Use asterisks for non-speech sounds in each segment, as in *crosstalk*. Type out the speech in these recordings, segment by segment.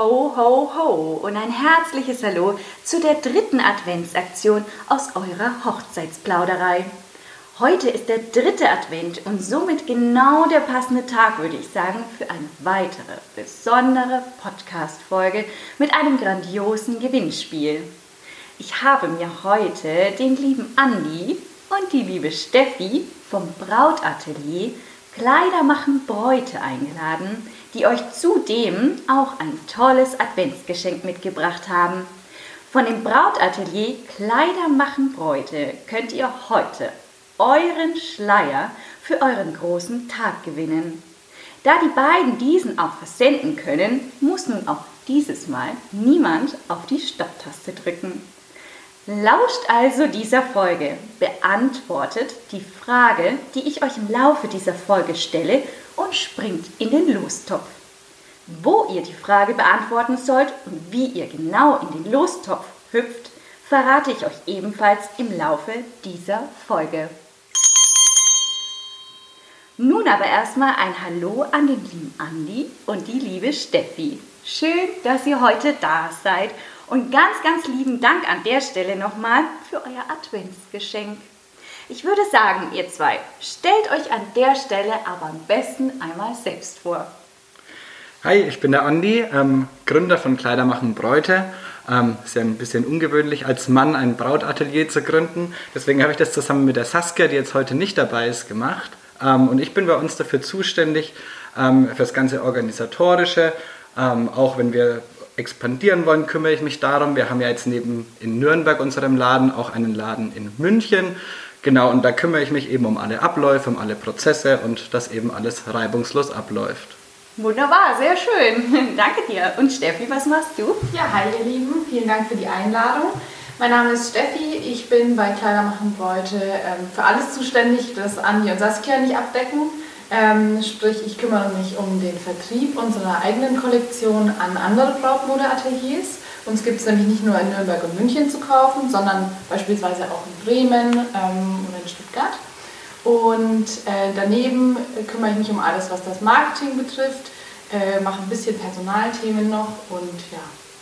Ho, ho, ho und ein herzliches Hallo zu der dritten Adventsaktion aus eurer Hochzeitsplauderei. Heute ist der dritte Advent und somit genau der passende Tag, würde ich sagen, für eine weitere besondere Podcast-Folge mit einem grandiosen Gewinnspiel. Ich habe mir heute den lieben Andi und die liebe Steffi vom Brautatelier Kleider machen Bräute eingeladen, die euch zudem auch ein tolles Adventsgeschenk mitgebracht haben. Von dem Brautatelier Kleider machen Bräute könnt ihr heute euren Schleier für euren großen Tag gewinnen. Da die beiden diesen auch versenden können, muss nun auch dieses Mal niemand auf die Stopptaste drücken. Lauscht also dieser Folge, beantwortet die Frage, die ich euch im Laufe dieser Folge stelle und springt in den Lostopf. Wo ihr die Frage beantworten sollt und wie ihr genau in den Lostopf hüpft, verrate ich euch ebenfalls im Laufe dieser Folge. Nun aber erstmal ein Hallo an den lieben Andi und die liebe Steffi. Schön, dass ihr heute da seid und ganz, ganz lieben Dank an der Stelle nochmal für euer Adventsgeschenk. Ich würde sagen, ihr zwei, stellt euch an der Stelle aber am besten einmal selbst vor. Hi, ich bin der Andi, ähm, Gründer von Kleidermachen Bräute. Ähm, ist ja ein bisschen ungewöhnlich, als Mann ein Brautatelier zu gründen. Deswegen habe ich das zusammen mit der Saskia, die jetzt heute nicht dabei ist, gemacht. Ähm, und ich bin bei uns dafür zuständig, ähm, für das ganze Organisatorische. Ähm, auch wenn wir expandieren wollen, kümmere ich mich darum. Wir haben ja jetzt neben in Nürnberg unserem Laden auch einen Laden in München. Genau, und da kümmere ich mich eben um alle Abläufe, um alle Prozesse und dass eben alles reibungslos abläuft. Wunderbar, sehr schön. *laughs* Danke dir. Und Steffi, was machst du? Ja, hi ihr Lieben, vielen Dank für die Einladung. Mein Name ist Steffi, ich bin bei Kleidermachen heute ähm, für alles zuständig, das Andi und Saskia nicht abdecken. Ähm, sprich, ich kümmere mich um den Vertrieb unserer eigenen Kollektion an andere Brautmodeateliers. Uns gibt es nämlich nicht nur in Nürnberg und München zu kaufen, sondern beispielsweise auch in Bremen ähm, oder in Stuttgart. Und äh, daneben kümmere ich mich um alles, was das Marketing betrifft, äh, mache ein bisschen Personalthemen noch und ja,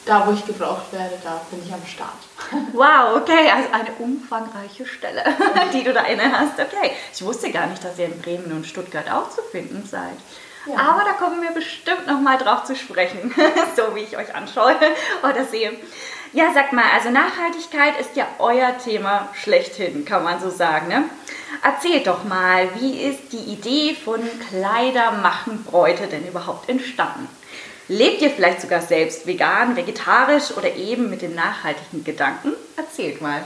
da wo ich gebraucht werde, da bin ich am Start. *laughs* Wow, okay, also eine umfangreiche Stelle, *laughs* die du da inne hast. Okay, ich wusste gar nicht, dass ihr in Bremen und Stuttgart auch zu finden seid. Ja. Aber da kommen wir bestimmt noch mal drauf zu sprechen, *laughs* so wie ich euch anschaue oder sehe. Ja, sag mal, also Nachhaltigkeit ist ja euer Thema schlechthin, kann man so sagen. Ne? Erzählt doch mal, wie ist die Idee von Kleider machen Bräute denn überhaupt entstanden? Lebt ihr vielleicht sogar selbst vegan, vegetarisch oder eben mit dem nachhaltigen Gedanken? Erzählt mal.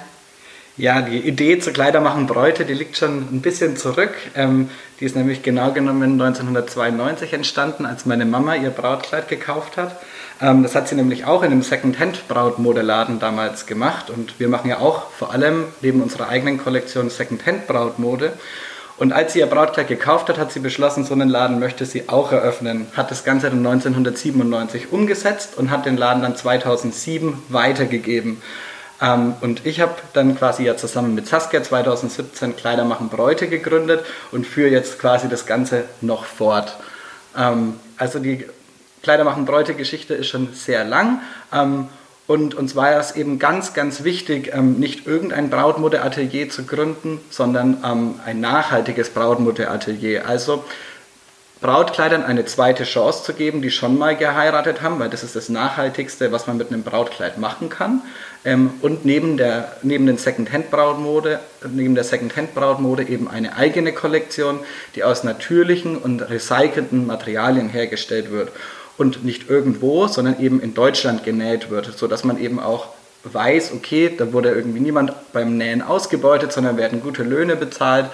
Ja, die Idee zur Kleidermachen Bräute, die liegt schon ein bisschen zurück. Ähm, die ist nämlich genau genommen 1992 entstanden, als meine Mama ihr Brautkleid gekauft hat. Ähm, das hat sie nämlich auch in einem Secondhand-Brautmodeladen damals gemacht. Und wir machen ja auch vor allem neben unserer eigenen Kollektion Secondhand-Brautmode. Und als sie ihr Brautkleid gekauft hat, hat sie beschlossen, so einen Laden möchte sie auch eröffnen. Hat das Ganze dann 1997 umgesetzt und hat den Laden dann 2007 weitergegeben. Ähm, und ich habe dann quasi ja zusammen mit Saskia 2017 Kleider machen Bräute gegründet und führe jetzt quasi das Ganze noch fort. Ähm, also die Kleider machen Bräute Geschichte ist schon sehr lang. Ähm, und uns war es eben ganz, ganz wichtig, ähm, nicht irgendein Brautmodeatelier zu gründen, sondern ähm, ein nachhaltiges Brautmodeatelier. Also Brautkleidern eine zweite Chance zu geben, die schon mal geheiratet haben, weil das ist das Nachhaltigste, was man mit einem Brautkleid machen kann. Ähm, und neben der, neben den Secondhand-Brautmode, neben der Secondhand-Brautmode eben eine eigene Kollektion, die aus natürlichen und recycelten Materialien hergestellt wird und nicht irgendwo, sondern eben in Deutschland genäht wird, sodass man eben auch weiß, okay, da wurde irgendwie niemand beim Nähen ausgebeutet, sondern werden gute Löhne bezahlt.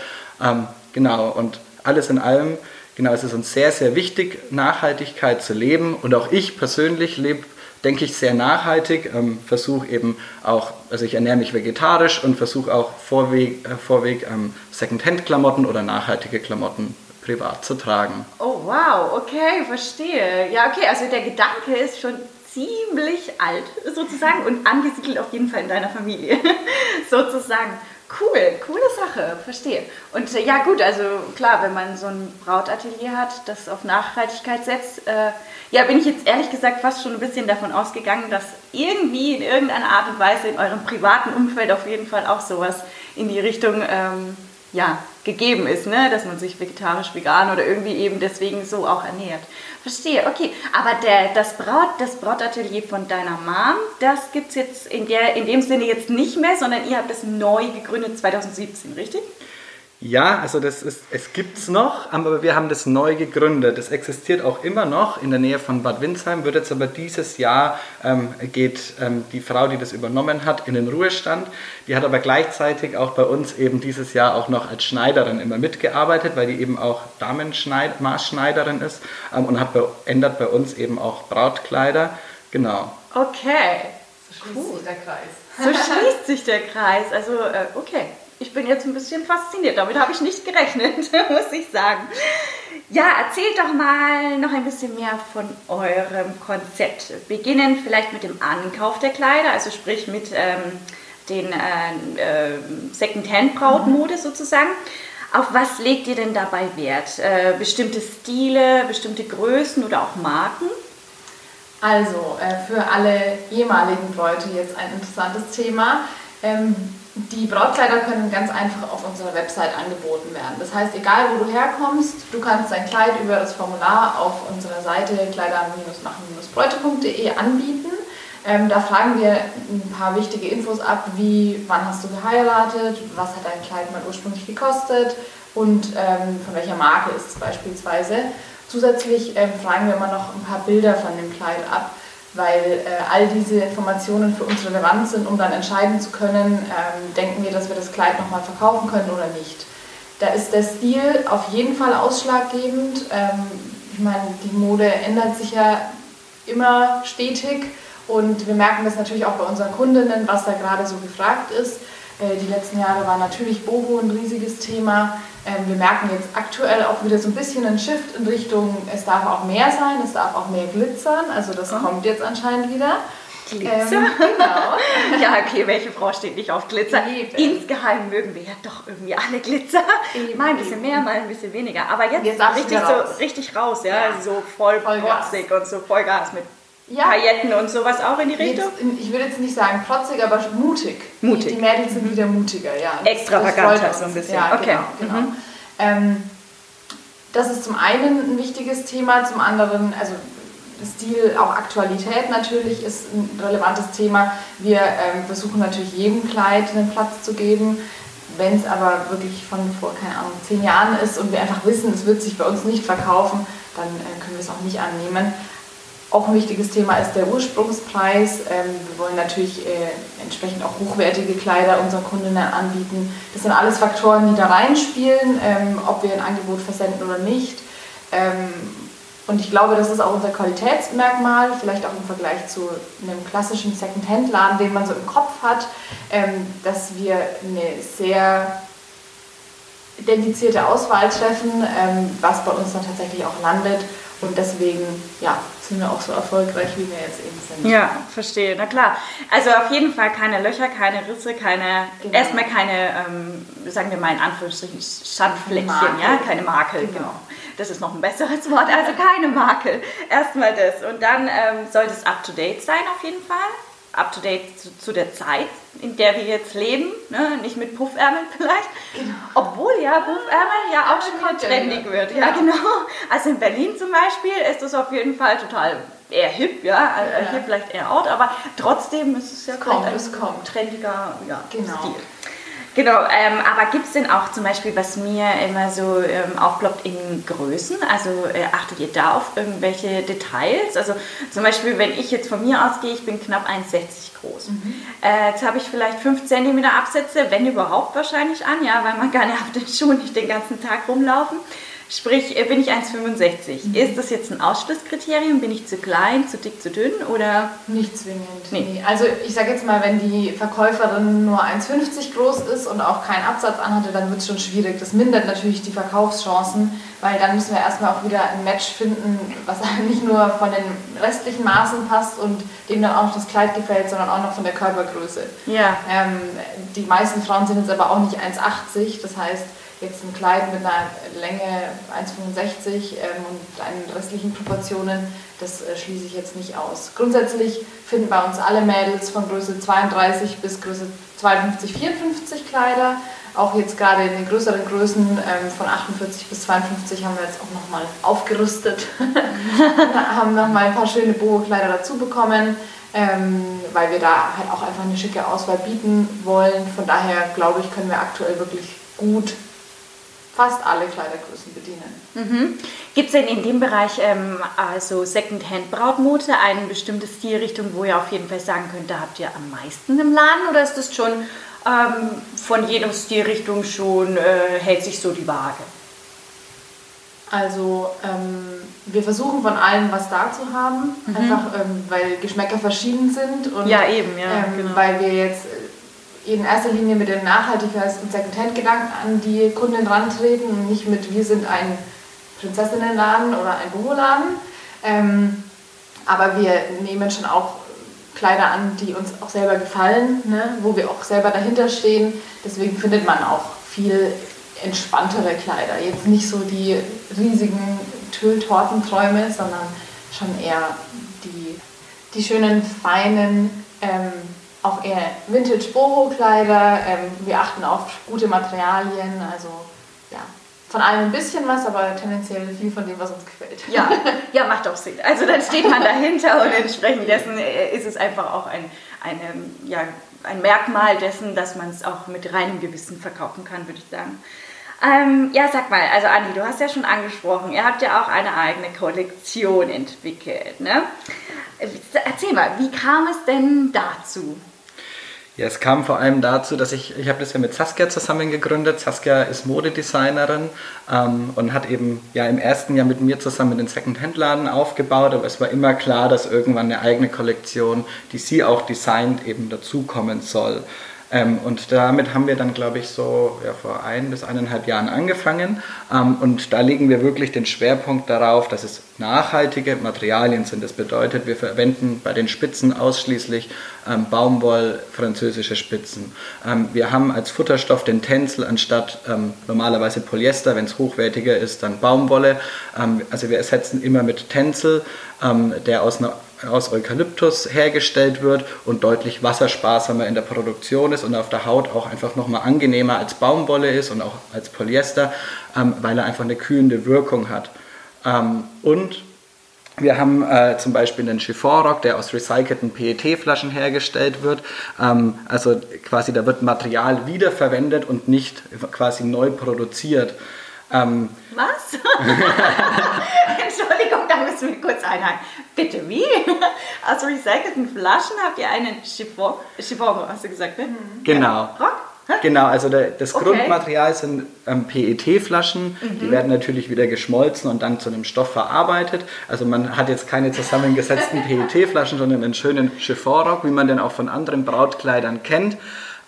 Ähm, genau, und alles in allem genau, es ist uns sehr, sehr wichtig, Nachhaltigkeit zu leben. Und auch ich persönlich lebe denke ich, sehr nachhaltig. Ähm, versuche eben auch, also ich ernähre mich vegetarisch und versuche auch vorweg, äh, vorweg ähm, Secondhand-Klamotten oder nachhaltige Klamotten privat zu tragen. Oh wow, okay, verstehe. Ja, okay, also der Gedanke ist schon ziemlich alt sozusagen und angesiedelt auf jeden Fall in deiner Familie *laughs* sozusagen. Cool, coole Sache, verstehe. Und äh, ja gut, also klar, wenn man so ein Brautatelier hat, das auf Nachhaltigkeit setzt, äh, ja, bin ich jetzt ehrlich gesagt fast schon ein bisschen davon ausgegangen, dass irgendwie in irgendeiner Art und Weise in eurem privaten Umfeld auf jeden Fall auch sowas in die Richtung ähm, ja, gegeben ist, ne? dass man sich vegetarisch, vegan oder irgendwie eben deswegen so auch ernährt. Verstehe, okay. Aber der, das, Braut, das Brautatelier von deiner Mom, das gibt es jetzt in, der, in dem Sinne jetzt nicht mehr, sondern ihr habt es neu gegründet 2017, richtig? Ja, also das ist, es gibt es noch, aber wir haben das neu gegründet. Es existiert auch immer noch in der Nähe von Bad Windsheim, wird jetzt aber dieses Jahr ähm, geht ähm, die Frau, die das übernommen hat, in den Ruhestand. Die hat aber gleichzeitig auch bei uns eben dieses Jahr auch noch als Schneiderin immer mitgearbeitet, weil die eben auch Damenmaßschneiderin ist ähm, und hat bei, ändert bei uns eben auch Brautkleider. Genau. Okay. So schließt cool. sich der Kreis. So schließt sich der Kreis. Also, äh, okay ich bin jetzt ein bisschen fasziniert. Damit habe ich nicht gerechnet, *laughs* muss ich sagen. Ja, erzählt doch mal noch ein bisschen mehr von eurem Konzept. Beginnen vielleicht mit dem Ankauf der Kleider, also sprich mit ähm, den äh, äh, Second-Hand-Brautmode mhm. sozusagen. Auf was legt ihr denn dabei Wert? Äh, bestimmte Stile, bestimmte Größen oder auch Marken? Also, äh, für alle ehemaligen Bräute jetzt ein interessantes Thema. Ähm, die Brautkleider können ganz einfach auf unserer Website angeboten werden. Das heißt, egal wo du herkommst, du kannst dein Kleid über das Formular auf unserer Seite kleider-machen-bräute.de anbieten. Ähm, da fragen wir ein paar wichtige Infos ab, wie wann hast du geheiratet, was hat dein Kleid mal ursprünglich gekostet und ähm, von welcher Marke ist es beispielsweise. Zusätzlich ähm, fragen wir immer noch ein paar Bilder von dem Kleid ab weil äh, all diese Informationen für uns relevant sind, um dann entscheiden zu können, ähm, denken wir, dass wir das Kleid nochmal verkaufen können oder nicht. Da ist der Stil auf jeden Fall ausschlaggebend. Ähm, ich meine, die Mode ändert sich ja immer stetig und wir merken das natürlich auch bei unseren Kundinnen, was da gerade so gefragt ist. Äh, die letzten Jahre war natürlich Boho ein riesiges Thema. Ähm, wir merken jetzt aktuell auch wieder so ein bisschen einen Shift in Richtung, es darf auch mehr sein, es darf auch mehr glitzern. Also das oh. kommt jetzt anscheinend wieder. Glitzer? Ähm, genau. *laughs* ja, okay, welche Frau steht nicht auf Glitzer? Eben. Insgeheim mögen wir ja doch irgendwie alle Glitzer. Eben. Mal ein bisschen mehr, mal ein bisschen weniger. Aber jetzt, jetzt richtig, so, richtig raus, ja, ja. so voll protzig und so Vollgas mit ja. Pailletten und sowas auch in die Richtung? Jetzt, ich würde jetzt nicht sagen protzig, aber mutig. Mutig. Die, die Mädels sind wieder mutiger, ja. Extravaganter so ein bisschen. Ja, okay. genau. genau. Mhm. Ähm, das ist zum einen ein wichtiges Thema, zum anderen, also Stil, auch Aktualität natürlich ist ein relevantes Thema. Wir ähm, versuchen natürlich jedem Kleid einen Platz zu geben. Wenn es aber wirklich von vor, keine Ahnung, zehn Jahren ist und wir einfach wissen, es wird sich bei uns nicht verkaufen, dann äh, können wir es auch nicht annehmen. Auch ein wichtiges Thema ist der Ursprungspreis. Ähm, wir wollen natürlich äh, entsprechend auch hochwertige Kleider unseren Kundinnen anbieten. Das sind alles Faktoren, die da reinspielen, ähm, ob wir ein Angebot versenden oder nicht. Ähm, und ich glaube, das ist auch unser Qualitätsmerkmal, vielleicht auch im Vergleich zu einem klassischen Second-Hand-Laden, den man so im Kopf hat, dass wir eine sehr dedizierte Auswahl treffen, was bei uns dann tatsächlich auch landet und deswegen, ja, sind wir auch so erfolgreich, wie wir jetzt eben sind. Ja, verstehe. Na klar. Also auf jeden Fall keine Löcher, keine Risse, keine, genau. erstmal keine, ähm, sagen wir mal in Anführungsstrichen, Schandfleckchen, ja, keine Makel, genau. genau. Das ist noch ein besseres Wort, also keine Makel. Erstmal das. Und dann ähm, sollte es up to date sein auf jeden Fall up to date zu, zu, der Zeit, in der wir jetzt leben, ne? nicht mit Puffärmeln vielleicht. Genau. Obwohl ja Puffärmel ja auch schon wieder trendig wird. Ja. genau. Also in Berlin zum Beispiel ist das auf jeden Fall total eher hip, ja, ja. hier vielleicht eher out, aber trotzdem ist es ja kommt, es kommt. trendiger ja, genau. Stil. Genau, ähm, aber gibt es denn auch zum Beispiel, was mir immer so ähm, aufploppt, in Größen? Also äh, achtet ihr da auf irgendwelche Details? Also zum Beispiel, wenn ich jetzt von mir ausgehe, ich bin knapp 1,60 groß. Mhm. Äh, jetzt habe ich vielleicht 5 cm Absätze, wenn überhaupt wahrscheinlich an, ja, weil man kann ja auf den Schuhen nicht den ganzen Tag rumlaufen. Sprich, äh, bin ich 1,65. Mhm. Ist das jetzt ein Ausschlusskriterium? Bin ich zu klein, zu dick, zu dünn oder? Nicht zwingend. Nee. nee. Also ich sage jetzt mal, wenn die Verkäuferin nur 1,50 groß ist und auch keinen Absatz anhatte, dann wird es schon schwierig. Das mindert natürlich die Verkaufschancen, weil dann müssen wir erstmal auch wieder ein Match finden, was *laughs* nicht nur von den restlichen Maßen passt und dem dann auch noch das Kleid gefällt, sondern auch noch von der Körpergröße. Ja. Ähm, die meisten Frauen sind jetzt aber auch nicht 1,80, das heißt, jetzt ein Kleid mit einer Länge 1,65 ähm, und einen restlichen Proportionen, das äh, schließe ich jetzt nicht aus. Grundsätzlich finden bei uns alle Mädels von Größe 32 bis Größe 52, 54 Kleider. Auch jetzt gerade in den größeren Größen ähm, von 48 bis 52 haben wir jetzt auch nochmal aufgerüstet. *laughs* haben nochmal ein paar schöne Boho-Kleider dazu bekommen, ähm, weil wir da halt auch einfach eine schicke Auswahl bieten wollen. Von daher glaube ich, können wir aktuell wirklich gut fast alle Kleidergrößen bedienen. Mhm. Gibt es denn in dem Bereich, ähm, also Secondhand-Brautmode, eine bestimmte Stilrichtung, wo ihr auf jeden Fall sagen könnt, da habt ihr am meisten im Laden oder ist das schon ähm, von jeder Stilrichtung schon, äh, hält sich so die Waage? Also ähm, wir versuchen von allem was da zu haben, mhm. einfach ähm, weil Geschmäcker verschieden sind und ja, eben, ja, ähm, genau. weil wir jetzt in erster Linie mit dem Nachhaltigkeits- und Secondhand-Gedanken an die Kunden rantreten und nicht mit wir sind ein Prinzessinnenladen oder ein Boho-Laden. Ähm, aber wir nehmen schon auch Kleider an, die uns auch selber gefallen, ne? wo wir auch selber dahinter stehen. Deswegen findet man auch viel entspanntere Kleider. Jetzt nicht so die riesigen Tülltortenträume, sondern schon eher die, die schönen, feinen ähm, auch eher Vintage-Boho-Kleider. Ähm, wir achten auf gute Materialien, also ja, von allem ein bisschen was, aber tendenziell viel von dem, was uns gefällt. Ja, *laughs* ja macht auch Sinn. Also dann steht man dahinter und entsprechend dessen äh, ist es einfach auch ein, eine, ja, ein Merkmal dessen, dass man es auch mit reinem Gewissen verkaufen kann, würde ich sagen. Ähm, ja, sag mal, also Andi, du hast ja schon angesprochen, ihr habt ja auch eine eigene Kollektion entwickelt. Ne? Erzähl mal, wie kam es denn dazu? Ja, es kam vor allem dazu, dass ich, ich habe das ja mit Saskia zusammen gegründet. Saskia ist Modedesignerin ähm, und hat eben ja im ersten Jahr mit mir zusammen den Second-Hand-Laden aufgebaut, aber es war immer klar, dass irgendwann eine eigene Kollektion, die sie auch designt, eben dazukommen soll. Ähm, und damit haben wir dann, glaube ich, so ja, vor ein bis eineinhalb Jahren angefangen. Ähm, und da legen wir wirklich den Schwerpunkt darauf, dass es nachhaltige Materialien sind. Das bedeutet, wir verwenden bei den Spitzen ausschließlich ähm, Baumwoll, französische Spitzen. Ähm, wir haben als Futterstoff den Tencel anstatt ähm, normalerweise Polyester, wenn es hochwertiger ist, dann Baumwolle. Ähm, also wir ersetzen immer mit Tencel, der aus einer aus Eukalyptus hergestellt wird und deutlich wassersparsamer in der Produktion ist und auf der Haut auch einfach nochmal angenehmer als Baumwolle ist und auch als Polyester, ähm, weil er einfach eine kühlende Wirkung hat. Ähm, und wir haben äh, zum Beispiel einen Chiffonrock, der aus recycelten PET-Flaschen hergestellt wird. Ähm, also quasi da wird Material wiederverwendet und nicht quasi neu produziert. Ähm, Was? *laughs* Entschuldigung, da müssen wir kurz einhaken. Bitte, wie? *laughs* Aus recycelten Flaschen habt ihr einen Chiffon, Chiffon hast du gesagt, ne? Mhm. Genau. Rock? Genau, also der, das okay. Grundmaterial sind ähm, PET-Flaschen, mhm. die werden natürlich wieder geschmolzen und dann zu einem Stoff verarbeitet. Also man hat jetzt keine zusammengesetzten *laughs* PET-Flaschen, sondern einen schönen Chiffonrock, wie man den auch von anderen Brautkleidern kennt.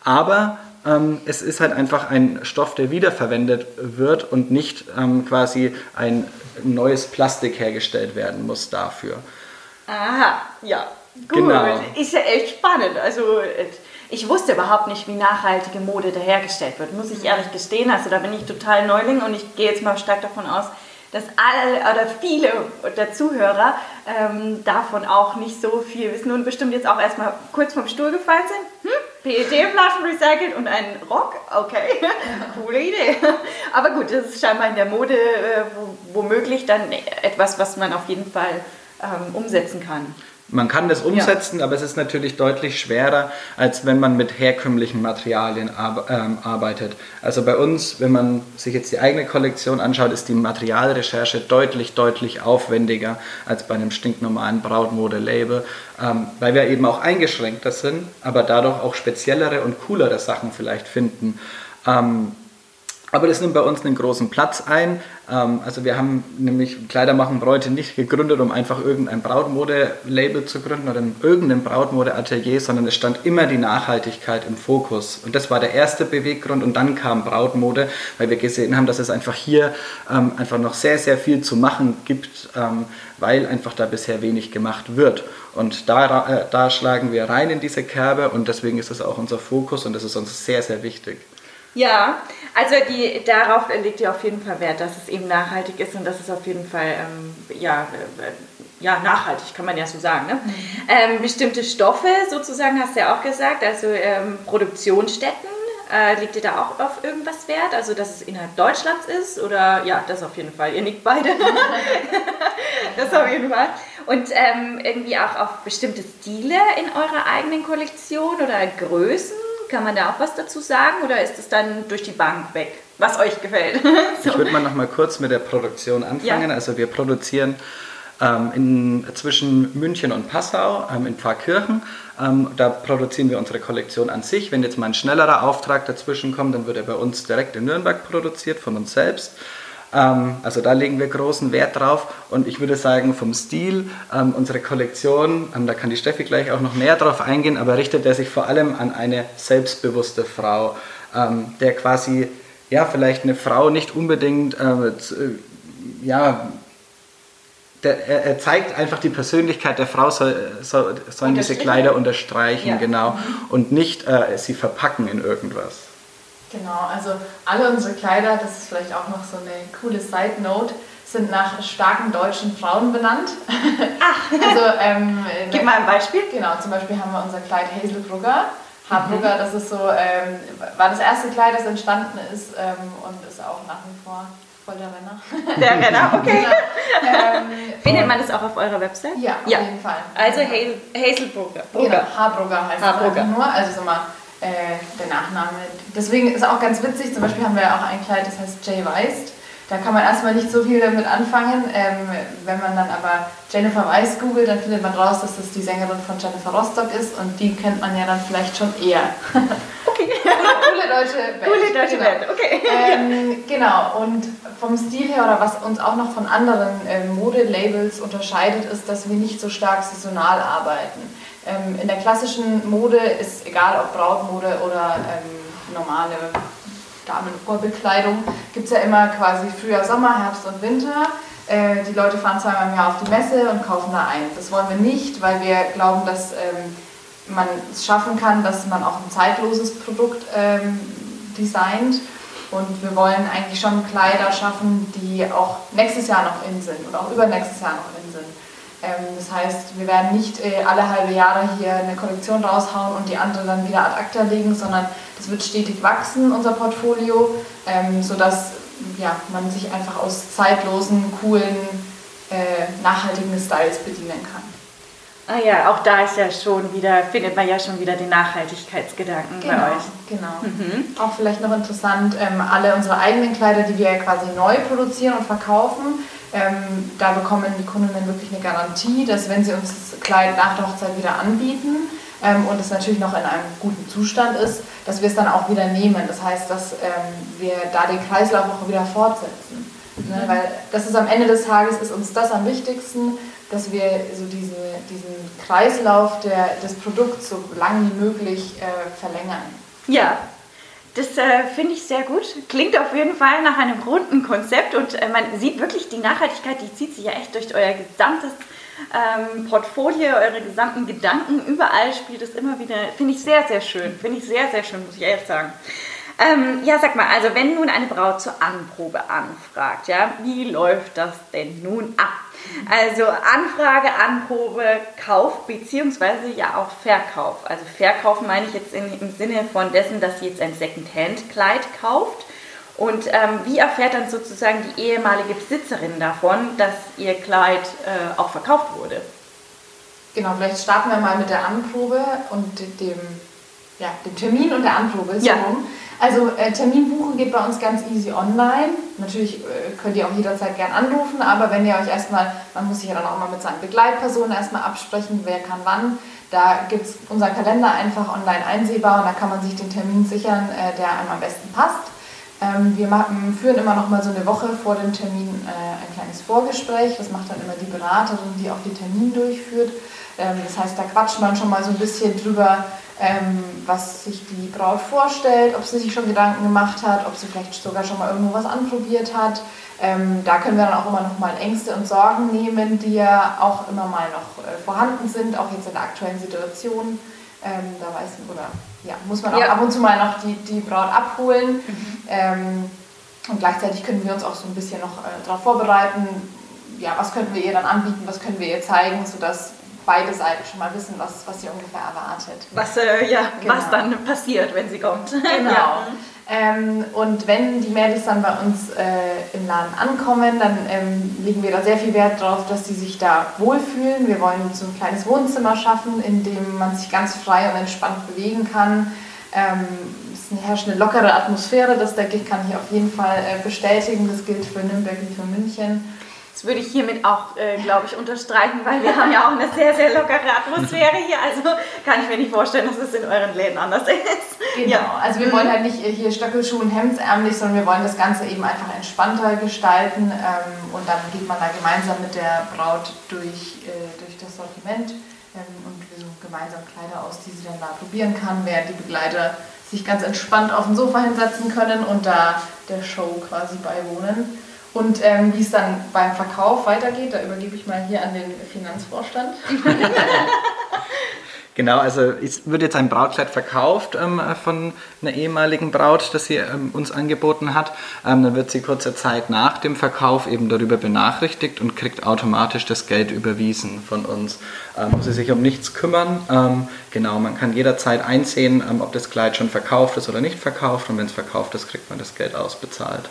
Aber ähm, es ist halt einfach ein Stoff, der wiederverwendet wird und nicht ähm, quasi ein neues Plastik hergestellt werden muss dafür. Aha, ja, gut. Genau. Ist ja echt spannend. Also ich wusste überhaupt nicht, wie nachhaltige Mode da hergestellt wird, muss ich ehrlich gestehen. Also da bin ich total Neuling und ich gehe jetzt mal stark davon aus, dass alle oder viele der Zuhörer ähm, davon auch nicht so viel wissen und bestimmt jetzt auch erstmal kurz vom Stuhl gefallen sind. Hm? PET-Flaschen recycelt und ein Rock? Okay, *laughs* coole Idee. Aber gut, das ist scheinbar in der Mode äh, womöglich dann etwas, was man auf jeden Fall ähm, umsetzen kann. Man kann das umsetzen, ja. aber es ist natürlich deutlich schwerer, als wenn man mit herkömmlichen Materialien ähm, arbeitet. Also bei uns, wenn man sich jetzt die eigene Kollektion anschaut, ist die Materialrecherche deutlich, deutlich aufwendiger als bei einem stinknormalen Brautmode-Label, ähm, weil wir eben auch eingeschränkter sind, aber dadurch auch speziellere und coolere Sachen vielleicht finden. Ähm, Aber das nimmt bei uns einen großen Platz ein. Ähm, also wir haben nämlich Kleider machen Bräute nicht gegründet, um einfach irgendein Brautmode-Label zu gründen oder irgendein Brautmode-Atelier, sondern es stand immer die Nachhaltigkeit im Fokus. Und das war der erste Beweggrund und dann kam Brautmode, weil wir gesehen haben, dass es einfach hier ähm, einfach noch sehr, sehr viel zu machen gibt, ähm, weil einfach da bisher wenig gemacht wird. Und da, äh, da schlagen wir rein in diese Kerbe und deswegen ist es auch unser Fokus und das ist uns sehr, sehr wichtig. Ja, also die, darauf legt ihr auf jeden Fall Wert, dass es eben nachhaltig ist und dass es auf jeden Fall ähm, ja, äh, ja, nachhaltig, kann man ja so sagen. Ne? Mhm. Ähm, bestimmte Stoffe sozusagen hast du ja auch gesagt, also ähm, Produktionsstätten. Äh, legt ihr da auch auf irgendwas Wert? Also, dass es innerhalb Deutschlands ist? Oder ja, das auf jeden Fall. Ihr nickt beide. *laughs* das auf jeden Fall. Und ähm, irgendwie auch auf bestimmte Stile in eurer eigenen Kollektion oder Größen? Kann man da auch was dazu sagen oder ist es dann durch die Bank weg, was euch gefällt? *laughs* so. Ich würde mal noch mal kurz mit der Produktion anfangen. Ja. Also wir produzieren ähm, in, zwischen München und Passau ähm, in Pfarrkirchen. Ähm, da produzieren wir unsere Kollektion an sich. Wenn jetzt mal ein schnellerer Auftrag dazwischen kommt, dann wird er bei uns direkt in Nürnberg produziert von uns selbst. Ähm, also da legen wir großen Wert drauf und ich würde sagen vom Stil, ähm, unsere Kollektion, ähm, da kann die Steffi gleich auch noch näher drauf eingehen, aber richtet er sich vor allem an eine selbstbewusste Frau, der quasi, ja, vielleicht eine Frau nicht unbedingt, äh, ja, der, er, er, zeigt einfach die Persönlichkeit der Frau, soll, soll, sollen diese Kleider unterstreichen, ja. genau, und nicht äh, sie verpacken in irgendwas. Genau, also alle unsere Kleider, das ist vielleicht auch noch so eine coole Side Note, sind nach starken deutschen Frauen benannt. Ach, also, ähm, gib mal ein Beispiel. Genau, zum Beispiel haben wir unser Kleid Hazelbrugger. Haarbrugger, mhm. das ist so, ähm, war das erste Kleid, das entstanden ist ähm, und ist auch nach wie vor voll der Renner. Der Renner, *laughs* okay. genau. *laughs* ähm, Findet man das auch auf eurer Website? Ja, auf ja. jeden Fall. Also Hazel, Hazelbrugger. Genau, Haarbrugger heißt Haarbrugger. es nur. Also so mal äh, der Nachname. Deswegen ist auch ganz witzig, zum Beispiel haben wir auch ein Kleid, das heißt Jay Weist. Da kann man erstmal nicht so viel damit anfangen. Ähm, wenn man dann aber Jennifer Weiss googelt, dann findet man raus, dass das die Sängerin von Jennifer Rostock ist und die kennt man ja dann vielleicht schon eher. *laughs* Okay. *laughs* Coole deutsche Band. Coole deutsche genau. Band, okay. Ähm, *laughs* genau, und vom Stil her oder was uns auch noch von anderen äh, Modelabels unterscheidet, ist, dass wir nicht so stark saisonal arbeiten. Ähm, in der klassischen Mode ist egal ob Brautmode oder ähm, normale Damen-Oberbekleidung, gibt es ja immer quasi Frühjahr, Sommer, Herbst und Winter. Äh, die Leute fahren zweimal im Jahr auf die Messe und kaufen da ein. Das wollen wir nicht, weil wir glauben, dass ähm, man es schaffen kann, dass man auch ein zeitloses Produkt ähm, designt. Und wir wollen eigentlich schon Kleider schaffen, die auch nächstes Jahr noch in sind und auch übernächstes Jahr noch in sind. Ähm, das heißt, wir werden nicht äh, alle halbe Jahre hier eine Kollektion raushauen und die andere dann wieder ad acta legen, sondern das wird stetig wachsen, unser Portfolio, ähm, sodass ja, man sich einfach aus zeitlosen, coolen, äh, nachhaltigen Styles bedienen kann. Ah ja, auch da ist ja schon wieder, findet man ja schon wieder den Nachhaltigkeitsgedanken genau, bei euch. Genau. Mhm. Auch vielleicht noch interessant, ähm, alle unsere eigenen Kleider, die wir quasi neu produzieren und verkaufen, ähm, da bekommen die Kundinnen wirklich eine Garantie, dass wenn sie uns das Kleid nach der Hochzeit wieder anbieten ähm, und es natürlich noch in einem guten Zustand ist, dass wir es dann auch wieder nehmen. Das heißt, dass ähm, wir da den Kreislauf auch wieder fortsetzen. Ne? Mhm. Weil das ist am Ende des Tages ist uns das am wichtigsten, dass wir so diese, diesen Kreislauf der, des Produkts so lang wie möglich äh, verlängern. Ja, das äh, finde ich sehr gut. Klingt auf jeden Fall nach einem runden Konzept und äh, man sieht wirklich die Nachhaltigkeit, die zieht sich ja echt durch euer gesamtes ähm, Portfolio, eure gesamten Gedanken. Überall spielt es immer wieder, finde ich sehr, sehr schön. Finde ich sehr, sehr schön, muss ich ehrlich sagen. Ähm, ja, sag mal, also wenn nun eine Braut zur Anprobe anfragt, ja, wie läuft das denn nun ab? Also Anfrage, Anprobe, Kauf beziehungsweise ja auch Verkauf. Also Verkauf meine ich jetzt in, im Sinne von dessen, dass sie jetzt ein Secondhand-Kleid kauft. Und ähm, wie erfährt dann sozusagen die ehemalige Besitzerin davon, dass ihr Kleid äh, auch verkauft wurde? Genau, vielleicht starten wir mal mit der Anprobe und dem, ja, dem Termin und der Anprobe. So ja. Also äh, Termin buchen geht bei uns ganz easy online. Natürlich äh, könnt ihr auch jederzeit gern anrufen, aber wenn ihr euch erstmal, man muss sich ja dann auch mal mit seinen Begleitpersonen erstmal absprechen, wer kann wann. Da gibt es unseren Kalender einfach online einsehbar und da kann man sich den Termin sichern, äh, der einem am besten passt. Ähm, wir machen, führen immer noch mal so eine Woche vor dem Termin äh, ein kleines Vorgespräch. Das macht dann immer die Beraterin, die auch den Termin durchführt. Ähm, das heißt, da quatscht man schon mal so ein bisschen drüber, ähm, was sich die Braut vorstellt, ob sie sich schon Gedanken gemacht hat, ob sie vielleicht sogar schon mal irgendwo was anprobiert hat. Ähm, da können wir dann auch immer noch mal Ängste und Sorgen nehmen, die ja auch immer mal noch äh, vorhanden sind, auch jetzt in der aktuellen Situation. Ähm, da weiß oder ja, muss man auch ja. ab und zu mal noch die, die Braut abholen. Mhm. Ähm, und gleichzeitig können wir uns auch so ein bisschen noch äh, darauf vorbereiten, ja, was könnten wir ihr dann anbieten, was können wir ihr zeigen, sodass beide Seiten schon mal wissen, was, was sie ungefähr erwartet. Was, äh, ja, genau. was dann passiert, wenn sie kommt. Genau. *laughs* ja. Ähm, und wenn die Mädels dann bei uns äh, im Laden ankommen, dann ähm, legen wir da sehr viel Wert darauf, dass sie sich da wohlfühlen. Wir wollen so ein kleines Wohnzimmer schaffen, in dem man sich ganz frei und entspannt bewegen kann. Ähm, es herrscht eine lockere Atmosphäre, das denke ich, kann ich auf jeden Fall äh, bestätigen. Das gilt für Nürnberg wie für München. Das würde ich hiermit auch, äh, glaube ich, unterstreichen, weil wir haben ja auch eine sehr, sehr lockere Atmosphäre hier. Also kann ich mir nicht vorstellen, dass es in euren Läden anders ist. Genau, ja. also wir wollen halt nicht hier Stöckelschuh und hemdsärmlich, sondern wir wollen das Ganze eben einfach entspannter gestalten. Ähm, und dann geht man da gemeinsam mit der Braut durch, äh, durch das Sortiment ähm, und wir suchen gemeinsam Kleider aus, die sie dann da probieren kann, während die Begleiter sich ganz entspannt auf dem Sofa hinsetzen können und da der Show quasi beiwohnen. Und ähm, wie es dann beim Verkauf weitergeht, da übergebe ich mal hier an den Finanzvorstand. *laughs* Genau, also es wird jetzt ein Brautkleid verkauft ähm, von einer ehemaligen Braut, das sie ähm, uns angeboten hat. Ähm, dann wird sie kurze Zeit nach dem Verkauf eben darüber benachrichtigt und kriegt automatisch das Geld überwiesen von uns. Ähm, muss sie sich um nichts kümmern. Ähm, genau, man kann jederzeit einsehen, ähm, ob das Kleid schon verkauft ist oder nicht verkauft. Und wenn es verkauft ist, kriegt man das Geld ausbezahlt.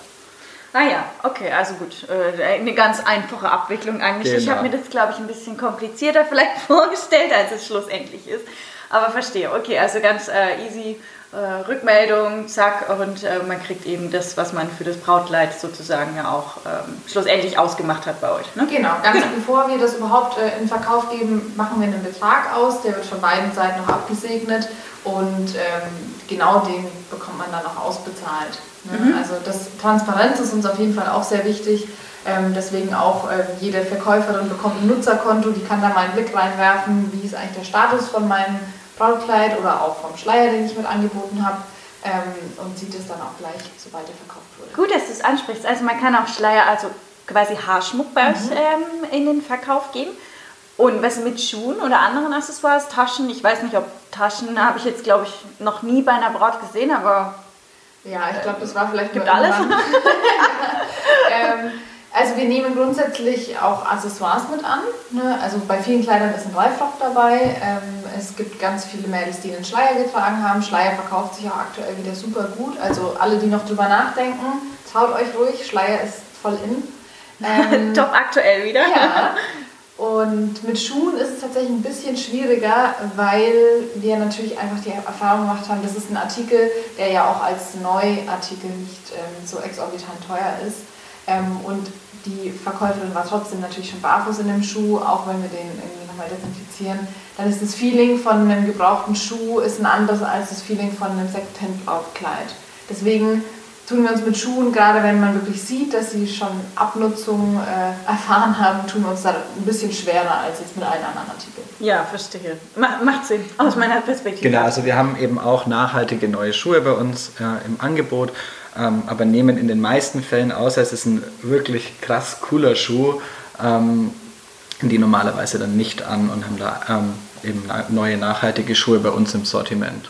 Ah ja, okay, also gut. Äh, eine ganz einfache Abwicklung eigentlich. Genau. Ich habe mir das, glaube ich, ein bisschen komplizierter *laughs* vielleicht vorgestellt, als es schlussendlich ist. Aber verstehe, okay, also ganz äh, easy. Äh, Rückmeldung, zack, und äh, man kriegt eben das, was man für das Brautkleid sozusagen ja auch ähm, schlussendlich ausgemacht hat bei euch. Ne? Genau, *laughs* ganz genau. bevor wir das überhaupt äh, in Verkauf geben, machen wir einen Betrag aus, der wird von beiden Seiten noch abgesegnet und ähm, genau den bekommt man dann auch ausbezahlt. Ne? Mhm. Also das Transparenz ist uns auf jeden Fall auch sehr wichtig. Ähm, deswegen auch äh, jede Verkäuferin bekommt ein Nutzerkonto, die kann da mal einen Blick reinwerfen, wie ist eigentlich der Status von meinem Brautkleid oder auch vom Schleier, den ich mit angeboten habe. Ähm, und sieht es dann auch gleich, sobald er verkauft wurde. Gut, dass du es ansprichst. Also man kann auch Schleier, also quasi Haarschmuck bei mhm. euch ähm, in den Verkauf geben. Und was mit Schuhen oder anderen Accessoires, Taschen? Ich weiß nicht, ob Taschen habe ich jetzt, glaube ich, noch nie bei einer Braut gesehen, aber ja, ich glaube, das war vielleicht gibt alles. *laughs* ähm, also wir nehmen grundsätzlich auch Accessoires mit an. Ne? Also bei vielen Kleidern ist ein Reifrock dabei. Ähm, es gibt ganz viele Mädels, die einen Schleier getragen haben. Schleier verkauft sich auch aktuell wieder super gut. Also alle, die noch drüber nachdenken, traut euch ruhig. Schleier ist voll in. *laughs* Ähm, Top aktuell wieder. Ja. Und mit Schuhen ist es tatsächlich ein bisschen schwieriger, weil wir natürlich einfach die Erfahrung gemacht haben, das ist ein Artikel, der ja auch als Neuartikel nicht ähm, so exorbitant teuer ist. Ähm, und die Verkäuferin war trotzdem natürlich schon barfuß in dem Schuh, auch wenn wir den irgendwie nochmal desinfizieren. Dann ist das Feeling von einem gebrauchten Schuh ist ein anderes als das Feeling von einem Secondhand-Brautkleid. Deswegen tun wir uns mit Schuhen, gerade wenn man wirklich sieht, dass sie schon Abnutzung äh, *laughs* erfahren haben, tun wir uns da ein bisschen schwerer als jetzt mit allen anderen Artikeln. Ja, verstehe. Macht Sinn aus meiner Perspektive. Genau, also wir haben eben auch nachhaltige neue Schuhe bei uns äh, im Angebot, ähm, aber nehmen in den meisten Fällen, außer es ist ein wirklich krass cooler Schuh, ähm, die normalerweise dann nicht an und haben da ähm, eben neue nachhaltige Schuhe bei uns im Sortiment.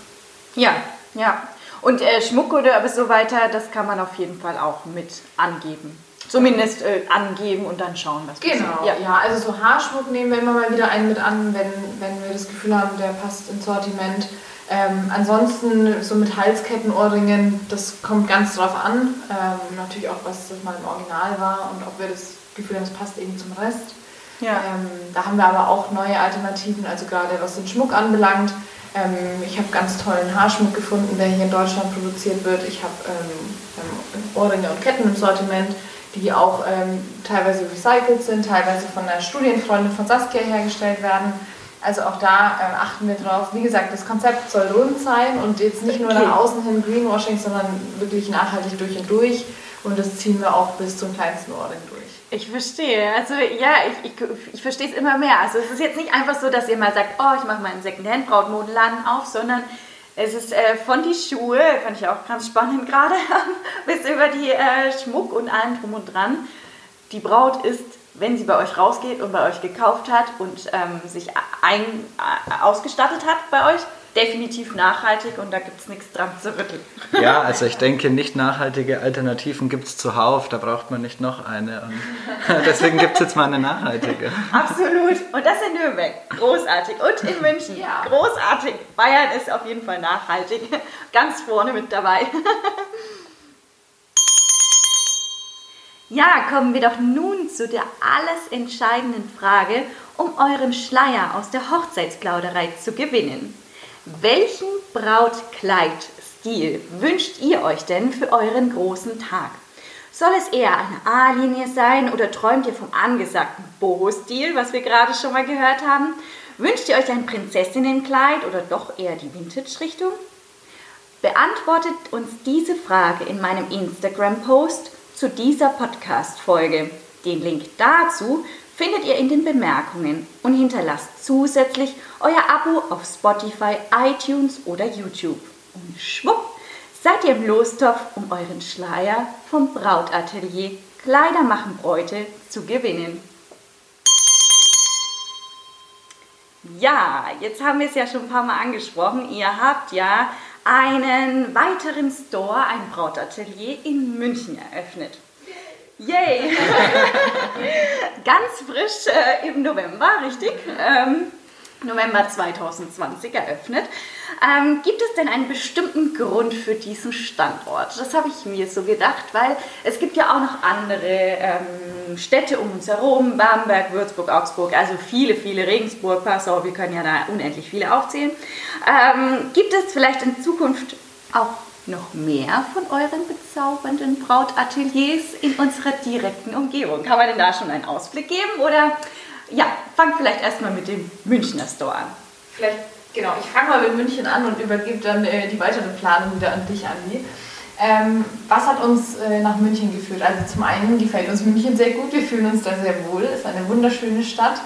Ja, ja. Und äh, Schmuck oder so weiter, das kann man auf jeden Fall auch mit angeben. Zumindest äh, angeben und dann schauen, was genau, passiert. Genau, ja. ja. Also so Haarschmuck nehmen wir immer mal wieder einen mit an, wenn, wenn wir das Gefühl haben, der passt ins Sortiment. Ähm, ansonsten so mit Halsketten, Ohrringen, das kommt ganz drauf an. Ähm, natürlich auch, was das mal im Original war und ob wir das Gefühl haben, es passt eben zum Rest. Ja. Ähm, da haben wir aber auch neue Alternativen, also gerade was den Schmuck anbelangt. Ähm, ich habe ganz tollen Haarschmuck gefunden, der hier in Deutschland produziert wird. Ich habe ähm, ähm, Ohrringe und Ketten im Sortiment, die auch ähm, teilweise recycelt sind, teilweise von einer Studienfreundin von Saskia hergestellt werden. Also auch da äh, achten wir drauf. Wie gesagt, das Konzept soll rund sein und jetzt nicht nur Okay. nach außen hin Greenwashing, sondern wirklich nachhaltig durch und durch. Und das ziehen wir auch bis zum kleinsten Ohrring durch. Ich verstehe. Also ja, ich, ich, ich verstehe es immer mehr. Also es ist jetzt nicht einfach so, dass ihr mal sagt, oh, ich mache mal einen Secondhand-Brautmodenladen auf, sondern es ist äh, von die Schuhe, fand ich auch ganz spannend gerade, *laughs* bis über die äh, Schmuck und allem drum und dran. Die Braut ist, wenn sie bei euch rausgeht und bei euch gekauft hat und ähm, sich ein, äh, ausgestattet hat bei euch, definitiv nachhaltig und da gibt es nichts dran zu rütteln. *laughs* Ja, also ich denke, nicht nachhaltige Alternativen gibt es zuhauf, da braucht man nicht noch eine. Und *laughs* deswegen gibt es jetzt mal eine nachhaltige. Absolut. Und das in Nürnberg. Großartig. Und in München. Ja. Großartig. Bayern ist auf jeden Fall nachhaltig. Ganz vorne mit dabei. *laughs* Ja, kommen wir doch nun zu der alles entscheidenden Frage, um euren Schleier aus der Hochzeitsplauderei zu gewinnen. Welchen Brautkleidstil wünscht ihr euch denn für euren großen Tag? Soll es eher eine A-Linie sein oder träumt ihr vom angesagten Boho-Stil, was wir gerade schon mal gehört haben? Wünscht ihr euch ein Prinzessinnenkleid oder doch eher die Vintage-Richtung? Beantwortet uns diese Frage in meinem Instagram-Post zu dieser Podcast-Folge. Den Link dazu findet ihr in den Bemerkungen und hinterlasst zusätzlich euer Abo auf Spotify, iTunes oder YouTube. Und schwupp, seid ihr im Lostopf, um euren Schleier vom Brautatelier Kleider machen Bräute zu gewinnen. Ja, jetzt haben wir es ja schon ein paar Mal angesprochen. Ihr habt ja einen weiteren Store, ein Brautatelier in München eröffnet. Yay! *laughs* Ganz frisch äh, im November, richtig? Ähm, November 2020 eröffnet. Ähm, gibt es denn einen bestimmten Grund für diesen Standort? Das habe ich mir so gedacht, weil es gibt ja auch noch andere ähm, Städte um uns herum, Bamberg, Würzburg, Augsburg, also viele, viele Regensburg, Passau, wir können ja da unendlich viele aufzählen. Ähm, gibt es vielleicht in Zukunft auch noch mehr von euren bezaubernden Brautateliers in unserer direkten Umgebung? Kann man denn da schon einen Ausblick geben oder ja, fangt vielleicht erstmal mit dem Münchner Store an. Vielleicht, genau, ich fange mal mit München an und übergebe dann äh, die weitere Planung wieder an dich, Andi. Ähm, was hat uns äh, nach München geführt? Also zum einen gefällt uns München sehr gut, wir fühlen uns da sehr wohl, es ist eine wunderschöne Stadt.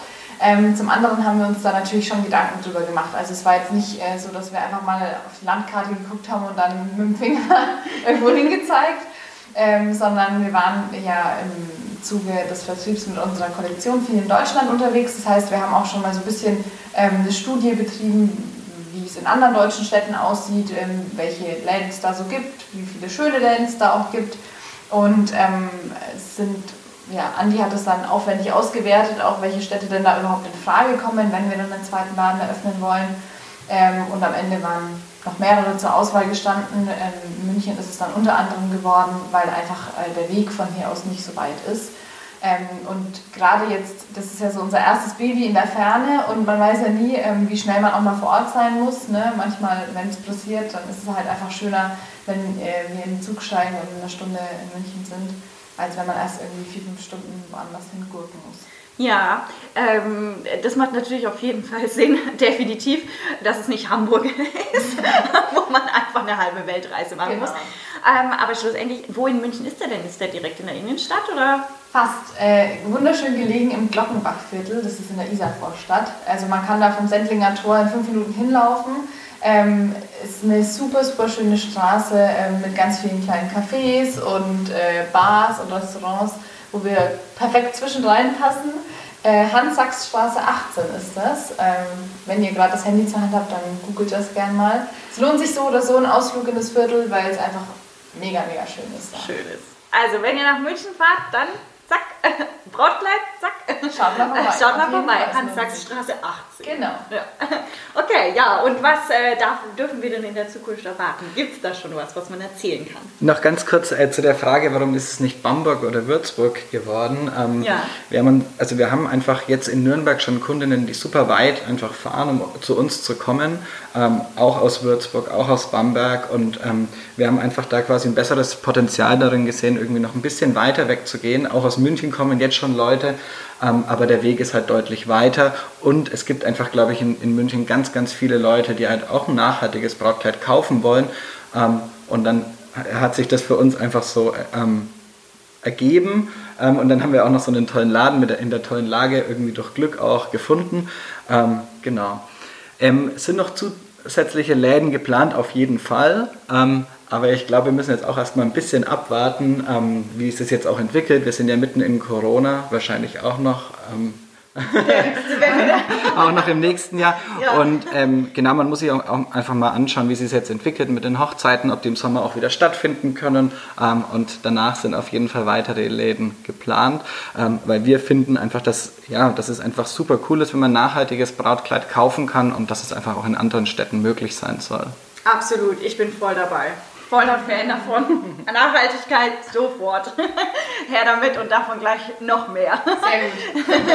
Ähm, zum anderen haben wir uns da natürlich schon Gedanken drüber gemacht. Also es war jetzt nicht äh, so, dass wir einfach mal auf die Landkarte geguckt haben und dann mit dem Finger *laughs* irgendwo hingezeigt, ähm, sondern wir waren ja im Zuge des Vertriebs mit unserer Kollektion viel in Deutschland unterwegs. Das heißt, wir haben auch schon mal so ein bisschen ähm, eine Studie betrieben, wie es in anderen deutschen Städten aussieht, ähm, welche Läden es da so gibt, wie viele schöne Läden es da auch gibt. Und ähm, sind, ja, Andi hat es dann aufwendig ausgewertet, auch welche Städte denn da überhaupt in Frage kommen, wenn wir dann einen zweiten Laden eröffnen wollen. Ähm, und am Ende waren noch mehrere zur Auswahl gestanden. Ähm, München ist es dann unter anderem geworden, weil einfach äh, der Weg von hier aus nicht so weit ist. Ähm, und gerade jetzt, das ist ja so unser erstes Baby in der Ferne und man weiß ja nie, ähm, wie schnell man auch mal vor Ort sein muss. Ne? Manchmal, wenn es passiert, dann ist es halt einfach schöner, wenn äh, wir in den Zug steigen und in einer Stunde in München sind, als wenn man erst irgendwie vier, fünf Stunden woanders hingurken muss. Ja, ähm, das macht natürlich auf jeden Fall *laughs* Sinn, definitiv, dass es nicht Hamburg *laughs* ist, wo man einfach eine halbe Weltreise machen Genau. muss. Ähm, aber schlussendlich, wo in München ist der denn? Ist der direkt in der Innenstadt oder? Fast. Äh, wunderschön gelegen im Glockenbachviertel, das ist in der Isarvorstadt. Also man kann da vom Sendlinger Tor in fünf Minuten hinlaufen. Ähm, ist eine super, super schöne Straße ähm, mit ganz vielen kleinen Cafés und äh, Bars und Restaurants, wo wir perfekt zwischendrin passen. Äh, Hans-Sachs-Straße 18 ist das. Ähm, wenn ihr gerade das Handy zur Hand habt, dann googelt das gern mal. Es lohnt sich so oder so ein Ausflug in das Viertel, weil es einfach mega, mega schön ist. Da. Schönes. Also, wenn ihr nach München fahrt, dann zack, *laughs* Brautkleid, zack. Schaut mal vorbei. Schaut mal vorbei. Hans-Sachs-Straße 18. Genau. Ja. *laughs* Okay, ja, und was äh, darf, dürfen wir denn in der Zukunft erwarten? Gibt es da schon was, was man erzählen kann? Noch ganz kurz äh, zu der Frage, warum ist es nicht Bamberg oder Würzburg geworden? Ähm, Ja. wir, haben, also wir haben einfach jetzt in Nürnberg schon Kundinnen, die super weit einfach fahren, um zu uns zu kommen, ähm, auch aus Würzburg, auch aus Bamberg und ähm, wir haben einfach da quasi ein besseres Potenzial darin gesehen, irgendwie noch ein bisschen weiter wegzugehen. Auch aus München kommen jetzt schon Leute, ähm, aber der Weg ist halt deutlich weiter und es gibt einfach, glaube ich, in, in München ganz, ganz viele Leute, die halt auch ein nachhaltiges Brautkleid kaufen wollen ähm, und dann hat sich das für uns einfach so ähm, ergeben ähm, und dann haben wir auch noch so einen tollen Laden mit der, in der tollen Lage irgendwie durch Glück auch gefunden. Ähm, genau. Ähm, sind noch zusätzliche Läden geplant, auf jeden Fall. Ähm, aber ich glaube, wir müssen jetzt auch erstmal ein bisschen abwarten, ähm, wie es sich jetzt auch entwickelt. Wir sind ja mitten in Corona, wahrscheinlich auch noch. Ähm, *laughs* *laughs* auch noch im nächsten Jahr. Ja. Und ähm, genau, man muss sich auch, auch, einfach mal anschauen, wie sich es jetzt entwickelt mit den Hochzeiten, ob die im Sommer auch wieder stattfinden können. Ähm, und danach sind auf jeden Fall weitere Läden geplant, ähm, weil wir finden einfach, dass, ja, dass es einfach super cool ist, wenn man nachhaltiges Brautkleid kaufen kann und dass es einfach auch in anderen Städten möglich sein soll. Absolut, ich bin voll dabei voller Fan davon. Nachhaltigkeit sofort. *laughs* Her damit und davon gleich noch mehr. Sehr gut. *laughs*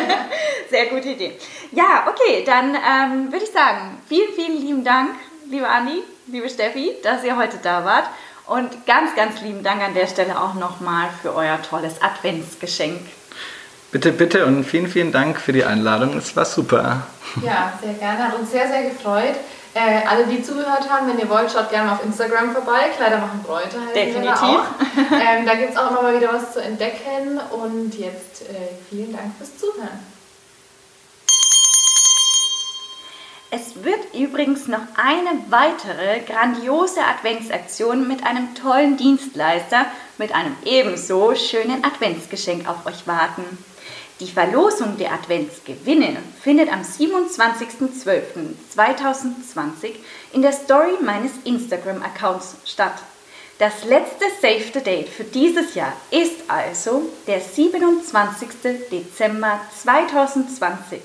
Sehr gute Idee. Ja, okay, dann ähm, würde ich sagen, vielen, vielen lieben Dank, liebe Andi, liebe Steffi, dass ihr heute da wart. Und ganz, ganz lieben Dank an der Stelle auch nochmal für euer tolles Adventsgeschenk. Bitte, bitte und vielen, vielen Dank für die Einladung. Es war super. Ja, sehr gerne. Hat uns sehr, sehr gefreut. Äh, alle, die zugehört haben, wenn ihr wollt, schaut gerne mal auf Instagram vorbei. Kleider machen Bräute heißt Definitiv. Ähm, da gibt es auch immer mal wieder was zu entdecken. Und jetzt äh, vielen Dank fürs Zuhören. Es wird übrigens noch eine weitere grandiose Adventsaktion mit einem tollen Dienstleister mit einem ebenso schönen Adventsgeschenk auf euch warten. Die Verlosung der Adventsgewinne findet am 27.12.2020 in der Story meines Instagram-Accounts statt. Das letzte Save the Date für dieses Jahr ist also der 27. Dezember 2020.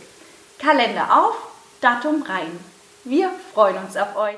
Kalender auf, Datum rein. Wir freuen uns auf euch.